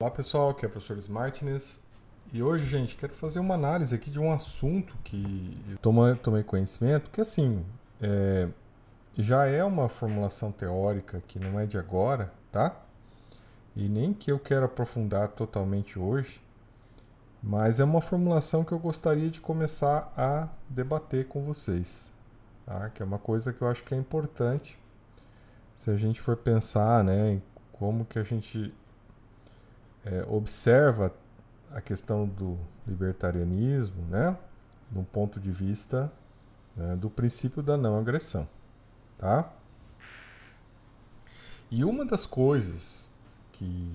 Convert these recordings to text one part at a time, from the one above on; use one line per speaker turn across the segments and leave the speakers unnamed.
Olá pessoal, aqui é o professor Smartness e hoje, gente, quero fazer uma análise aqui de um assunto que eu tomei, conhecimento, que assim, é, já é uma formulação teórica que não é de agora, tá? E nem que eu quero aprofundar totalmente hoje, mas é uma formulação que eu gostaria de começar a debater com vocês, tá? Que é uma coisa que eu acho que é importante se a gente for pensar, né, como que a gente é, observa a questão do libertarianismo, né, de ponto de vista né, do princípio da não agressão, tá? E uma das coisas que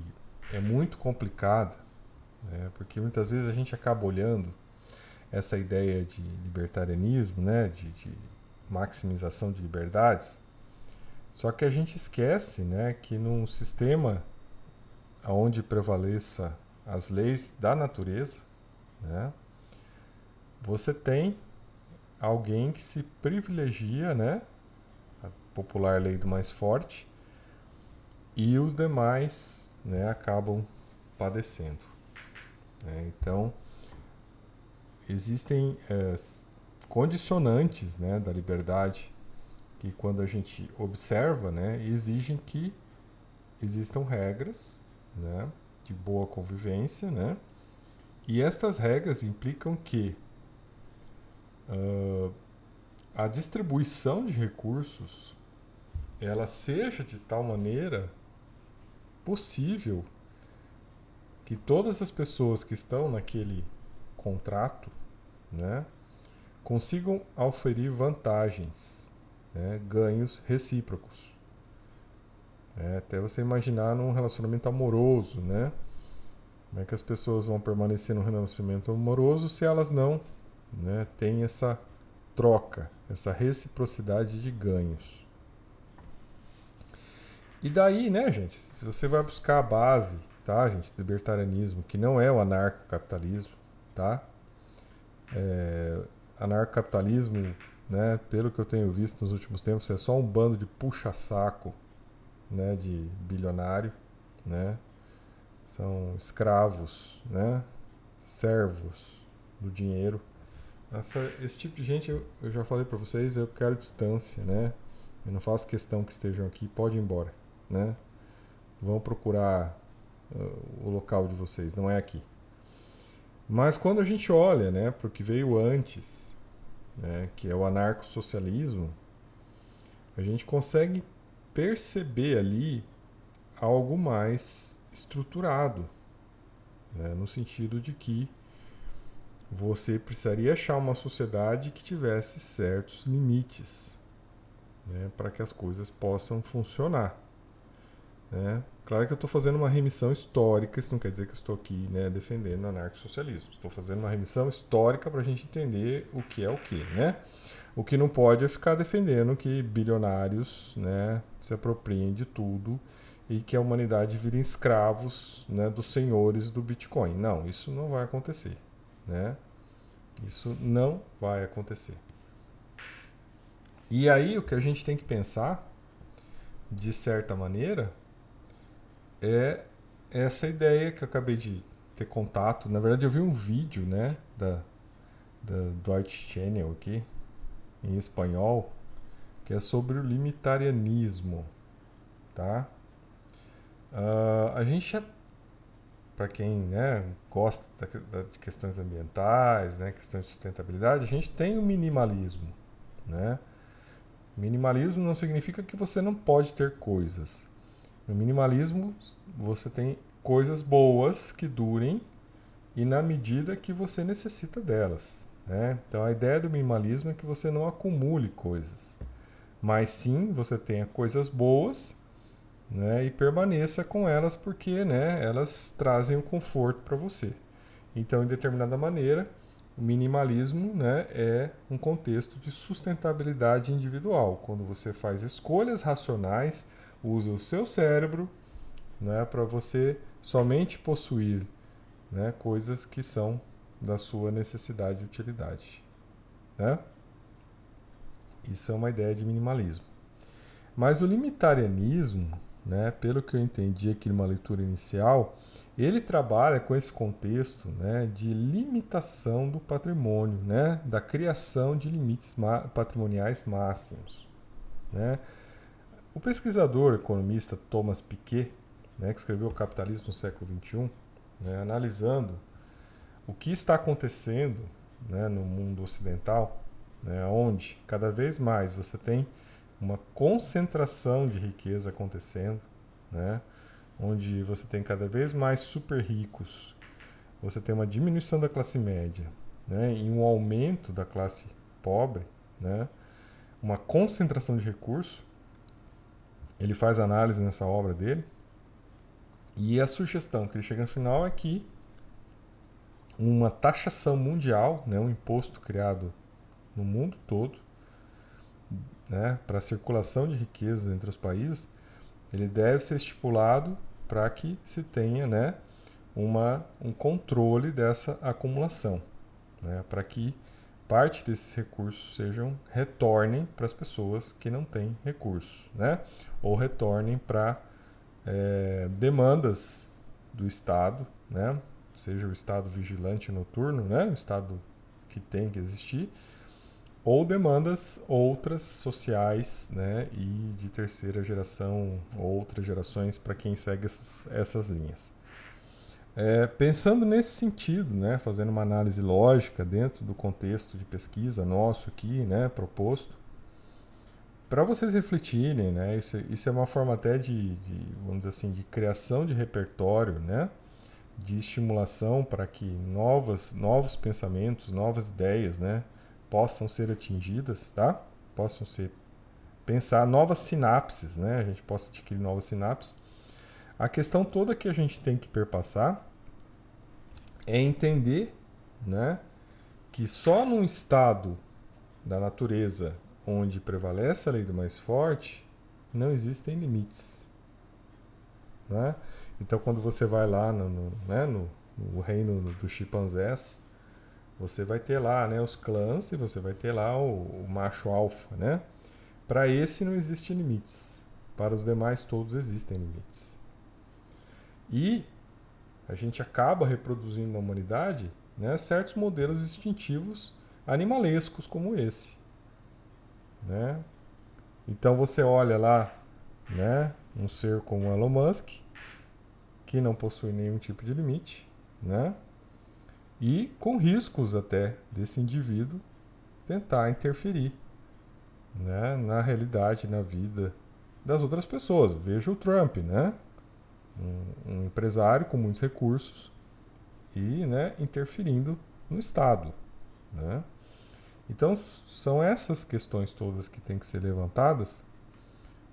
é muito complicada, né, porque muitas vezes a gente acaba olhando essa ideia de libertarianismo, né, de, de maximização de liberdades, só que a gente esquece, né, que num sistema onde prevaleça as leis da natureza, né, você tem alguém que se privilegia, né, a popular lei do mais forte, e os demais, né, acabam padecendo. Né? Então, existem é, condicionantes, né, da liberdade que quando a gente observa, né, exigem que existam regras, né, de boa convivência, né, e estas regras implicam que uh, a distribuição de recursos ela seja de tal maneira possível que todas as pessoas que estão naquele contrato, né, consigam oferir vantagens né, ganhos recíprocos. É, até você imaginar num relacionamento amoroso, né? Como é que as pessoas vão permanecer num relacionamento amoroso se elas não né, têm essa troca, essa reciprocidade de ganhos? E daí, né, gente, se você vai buscar a base, tá, gente, do libertarianismo, que não é o anarcocapitalismo, tá? É, anarcocapitalismo né, pelo que eu tenho visto nos últimos tempos, é só um bando de puxa-saco né, de bilionário, né? São escravos, né? Servos do dinheiro. Essa, esse tipo de gente, eu, eu já falei para vocês, eu quero distância, né? Eu não faço questão que estejam aqui, pode ir embora, né? Vão procurar uh, o local de vocês, não é aqui. Mas quando a gente olha, né, para o que veio antes, né, que é o anarcossocialismo, a gente consegue perceber ali algo mais estruturado, né, no sentido de que você precisaria achar uma sociedade que tivesse certos limites né, para que as coisas possam funcionar. Né? Claro que eu estou fazendo uma remissão histórica, isso não quer dizer que eu estou aqui né, defendendo o anarcossocialismo. Estou fazendo uma remissão histórica para a gente entender o que é o que. Né? O que não pode é ficar defendendo que bilionários né, se apropriem de tudo e que a humanidade vire escravos né, dos senhores do Bitcoin. Não, isso não vai acontecer. Né? Isso não vai acontecer. E aí o que a gente tem que pensar, de certa maneira, é essa ideia que eu acabei de ter contato. Na verdade, eu vi um vídeo, né, da, da Channel aqui, em espanhol, que é sobre o limitarianismo, tá? Uh, a gente já, para quem né, gosta da, da, de questões ambientais, né, questões de sustentabilidade, a gente tem o minimalismo, né? Minimalismo não significa que você não pode ter coisas. No minimalismo, você tem coisas boas que durem e na medida que você necessita delas. Né? Então, a ideia do minimalismo é que você não acumule coisas, mas sim você tenha coisas boas né, e permaneça com elas porque né, elas trazem o um conforto para você. Então, em determinada maneira, o minimalismo né, é um contexto de sustentabilidade individual, quando você faz escolhas racionais usa o seu cérebro né, para você somente possuir né, coisas que são da sua necessidade e utilidade. Né? Isso é uma ideia de minimalismo. Mas o limitarianismo, né, pelo que eu entendi aqui numa leitura inicial, ele trabalha com esse contexto né, de limitação do patrimônio, né, da criação de limites patrimoniais máximos. Né. O pesquisador economista Thomas Piketty, né, que escreveu O Capitalismo no Século XXI, né, analisando o que está acontecendo né, no mundo ocidental, né, onde cada vez mais você tem uma concentração de riqueza acontecendo, né, onde você tem cada vez mais super ricos, você tem uma diminuição da classe média né, e um aumento da classe pobre, né, uma concentração de recursos. Ele faz análise nessa obra dele. E a sugestão que ele chega no final é que uma taxação mundial, né, um imposto criado no mundo todo, né, para a circulação de riquezas entre os países, ele deve ser estipulado para que se tenha né, uma, um controle dessa acumulação, né, para que parte desses recursos sejam retornem para as pessoas que não têm recursos, né, ou retornem para é, demandas do Estado, né, seja o Estado vigilante noturno, né, o Estado que tem que existir, ou demandas outras sociais né, e de terceira geração, outras gerações para quem segue essas, essas linhas. É, pensando nesse sentido, né, fazendo uma análise lógica dentro do contexto de pesquisa nosso aqui, né, proposto, para vocês refletirem, né, isso, isso, é uma forma até de, de, vamos dizer assim, de criação de repertório, né, de estimulação para que novas, novos pensamentos, novas ideias, né, possam ser atingidas, tá? Possam ser pensar novas sinapses, né? A gente possa adquirir novas sinapses. A questão toda que a gente tem que perpassar é entender, né, que só num estado da natureza onde prevalece a lei do mais forte, não existem limites. Né? Então, quando você vai lá no, no, né, no, no reino dos chimpanzés, você vai ter lá né, os clãs e você vai ter lá o, o macho alfa. Né? Para esse não existe limites. Para os demais todos existem limites. E a gente acaba reproduzindo na humanidade né, certos modelos instintivos animalescos como esse. Né? Então você olha lá né, um ser como Elon Musk, que não possui nenhum tipo de limite, né? e com riscos até desse indivíduo tentar interferir né, na realidade, na vida das outras pessoas. Veja o Trump, né? Um, um, empresário com muitos recursos e né, interferindo no Estado. Né? Então, são essas questões todas que têm que ser levantadas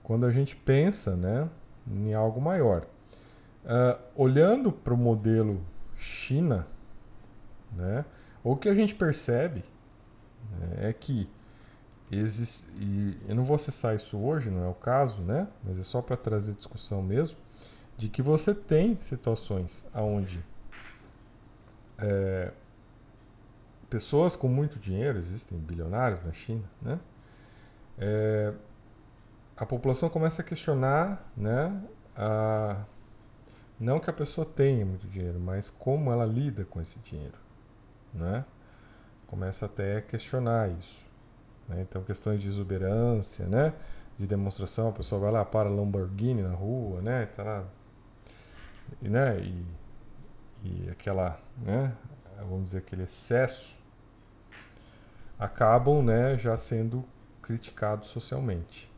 quando a gente pensa né, em algo maior. Uh, olhando para o modelo China, né? O que a gente percebe né, é que existe, e eu não vou acessar isso hoje, não é o caso, né? mas é só para trazer discussão mesmo, de que você tem situações onde é, pessoas com muito dinheiro, existem bilionários na China, né? É, a população começa a questionar né, a, não que a pessoa tenha muito dinheiro, mas como ela lida com esse dinheiro né? Começa até a questionar isso. Né? Então, questões de exuberância, né? De demonstração, a pessoa vai lá, para Lamborghini na rua, né? Tá lá, e, né? E, e aquela, né? Vamos dizer, aquele excesso acabam, né? Já sendo criticados socialmente.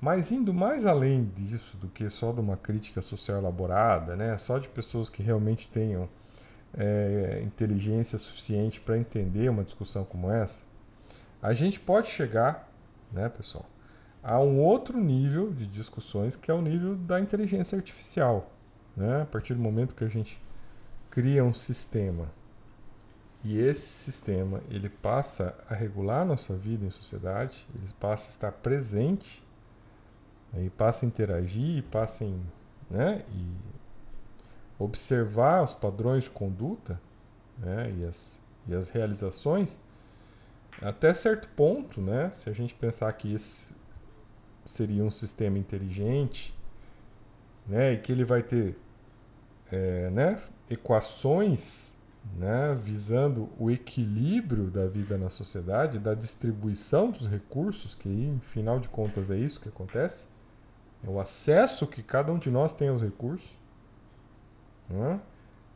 Mas indo mais além disso do que só de uma crítica social elaborada, né? Só de pessoas que realmente tenham é, inteligência suficiente para entender uma discussão como essa, a gente pode chegar, né, pessoal, a um outro nível de discussões que é o nível da inteligência artificial. Né? A partir do momento que a gente cria um sistema e esse sistema ele passa a regular a nossa vida em sociedade, ele passa a estar presente, ele passa a interagir, passa em, né, e observar os padrões de conduta né, e, as, e as realizações, até certo ponto, né, se a gente pensar que esse seria um sistema inteligente né, e que ele vai ter é, né, equações né, visando o equilíbrio da vida na sociedade, da distribuição dos recursos, que em final de contas é isso que acontece, é o acesso que cada um de nós tem aos recursos. Né?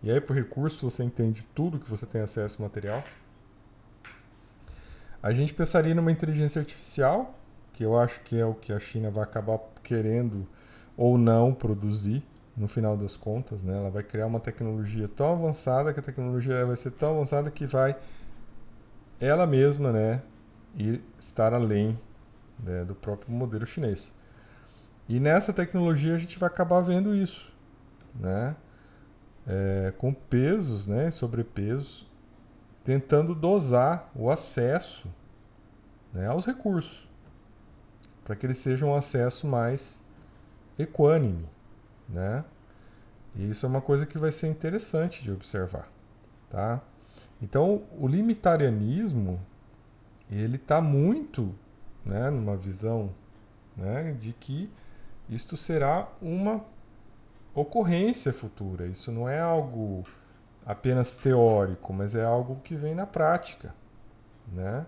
E aí, por recurso, você entende tudo que você tem acesso material. A gente pensaria numa inteligência artificial, que eu acho que é o que a China vai acabar querendo ou não produzir no final das contas, né? Ela vai criar uma tecnologia tão avançada que a tecnologia vai ser tão avançada que vai ela mesma, né, ir estar além né, do próprio modelo chinês. E nessa tecnologia a gente vai acabar vendo isso, né? É, com pesos, né, sobrepesos, tentando dosar o acesso né, aos recursos, para que eles sejam um acesso mais equânime, né? E isso é uma coisa que vai ser interessante de observar, tá? Então, o limitarianismo, ele está muito, né, numa visão, né, de que isto será uma ocorrência futura. Isso não é algo apenas teórico, mas é algo que vem na prática, né?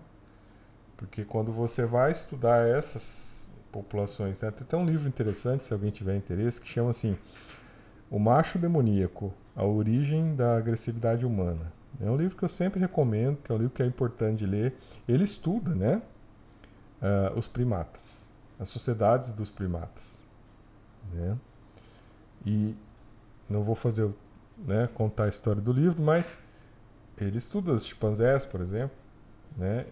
Porque quando você vai estudar essas populações. Né? Tem até um livro interessante, se alguém tiver interesse, que chama assim O Macho Demoníaco, a origem da agressividade humana. É um livro que eu sempre recomendo, que é um livro que é importante de ler. Ele estuda né, uh, os primatas, as sociedades dos primatas. Né? E não vou fazer né, contar a história do livro, mas ele estuda os chimpanzés, por exemplo, né,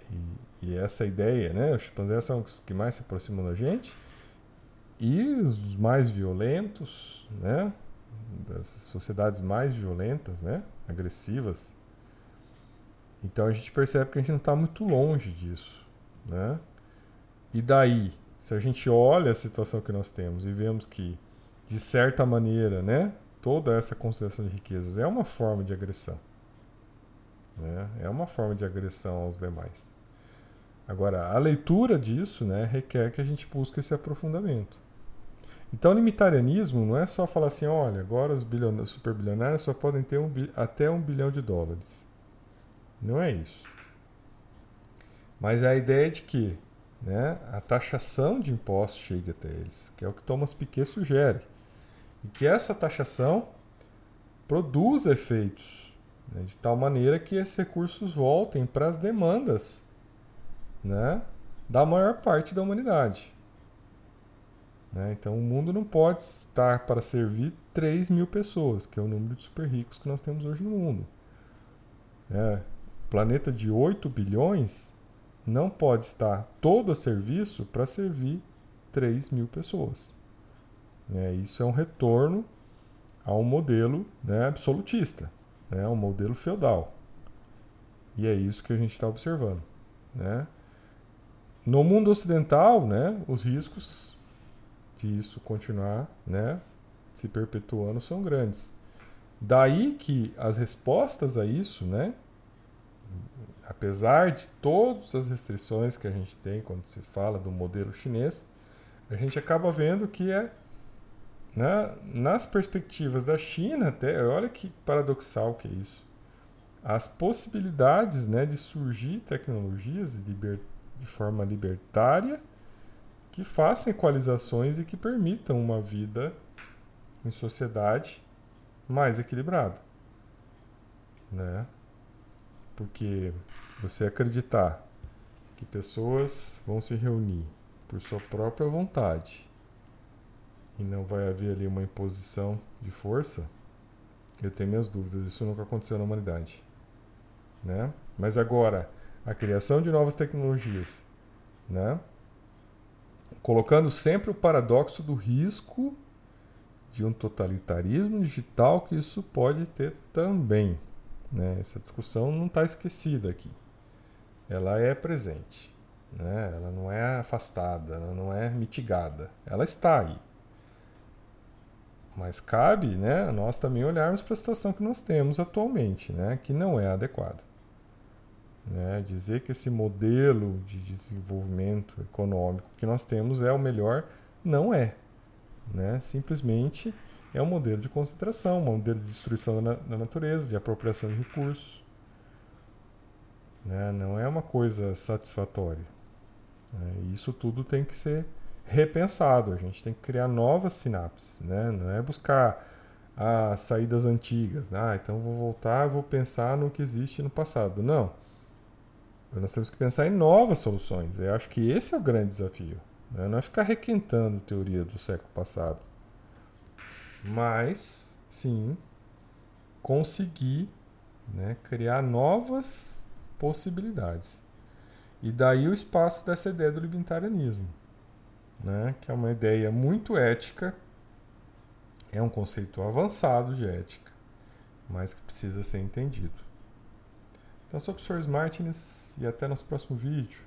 e, e essa ideia, né? Os chimpanzés são os que mais se aproximam da gente. E os mais violentos, né? Das sociedades mais violentas, né? Agressivas. Então a gente percebe que a gente não está muito longe disso, né? E daí, se a gente olha a situação que nós temos e vemos que, de certa maneira, né? Toda essa concentração de riquezas é uma forma de agressão. Né? É uma forma de agressão aos demais. Agora, a leitura disso né, requer que a gente busque esse aprofundamento. Então, o limitarianismo não é só falar assim, olha, agora os, os superbilionários só podem ter um, até um bilhão de dólares. Não é isso. Mas é a ideia de que né, a taxação de impostos chegue até eles, que é o que Thomas Piketty sugere. E que essa taxação produza efeitos né, de tal maneira que esses recursos voltem para as demandas né, da maior parte da humanidade. Né? Então, o mundo não pode estar para servir 3 mil pessoas, que é o número de super ricos que nós temos hoje no mundo. É, planeta de 8 bilhões não pode estar todo a serviço para servir 3 mil pessoas. É, isso é um retorno a um modelo né, absolutista, né, um modelo feudal. E é isso que a gente está observando. Né? No mundo ocidental, né, os riscos de isso continuar né, se perpetuando são grandes. Daí que as respostas a isso, né, apesar de todas as restrições que a gente tem quando se fala do modelo chinês, a gente acaba vendo que é né, nas perspectivas da China, até olha que paradoxal que é isso. As possibilidades né, de surgir tecnologias libertar de forma libertária que façam equalizações e que permitam uma vida em sociedade mais equilibrada. Né? Porque você acreditar que pessoas vão se reunir por sua própria vontade e não vai haver ali uma imposição de força, eu tenho minhas dúvidas. Isso nunca aconteceu na humanidade. Né? Mas agora, a criação de novas tecnologias, né? colocando sempre o paradoxo do risco de um totalitarismo digital que isso pode ter também. Né? Essa discussão não está esquecida aqui. Ela é presente. Né? Ela não é afastada, ela não é mitigada. Ela está aí. Mas cabe né, nós também olharmos para a situação que nós temos atualmente, né, que não é adequada. Né? Dizer que esse modelo de desenvolvimento econômico que nós temos é o melhor, não é. né? Simplesmente é um modelo de concentração, um modelo de destruição da, da natureza, de apropriação de recursos. Né? Não é uma coisa satisfatória. Né? Isso tudo tem que ser repensado. A gente tem que criar novas sinapses. Né? Não é buscar as saídas antigas. Né? Ah, então vou voltar, vou pensar no que existe no passado. Não. Nós temos que pensar em novas soluções. Eu acho que esse é o grande desafio. Né? Não é ficar requentando teoria do século passado mas sim conseguir né, criar novas possibilidades. E daí o espaço dessa ideia do libertarianismo, né, que é uma ideia muito ética, é um conceito avançado de ética, mas que precisa ser entendido. Então, sou o professor Martins e até nosso próximo vídeo.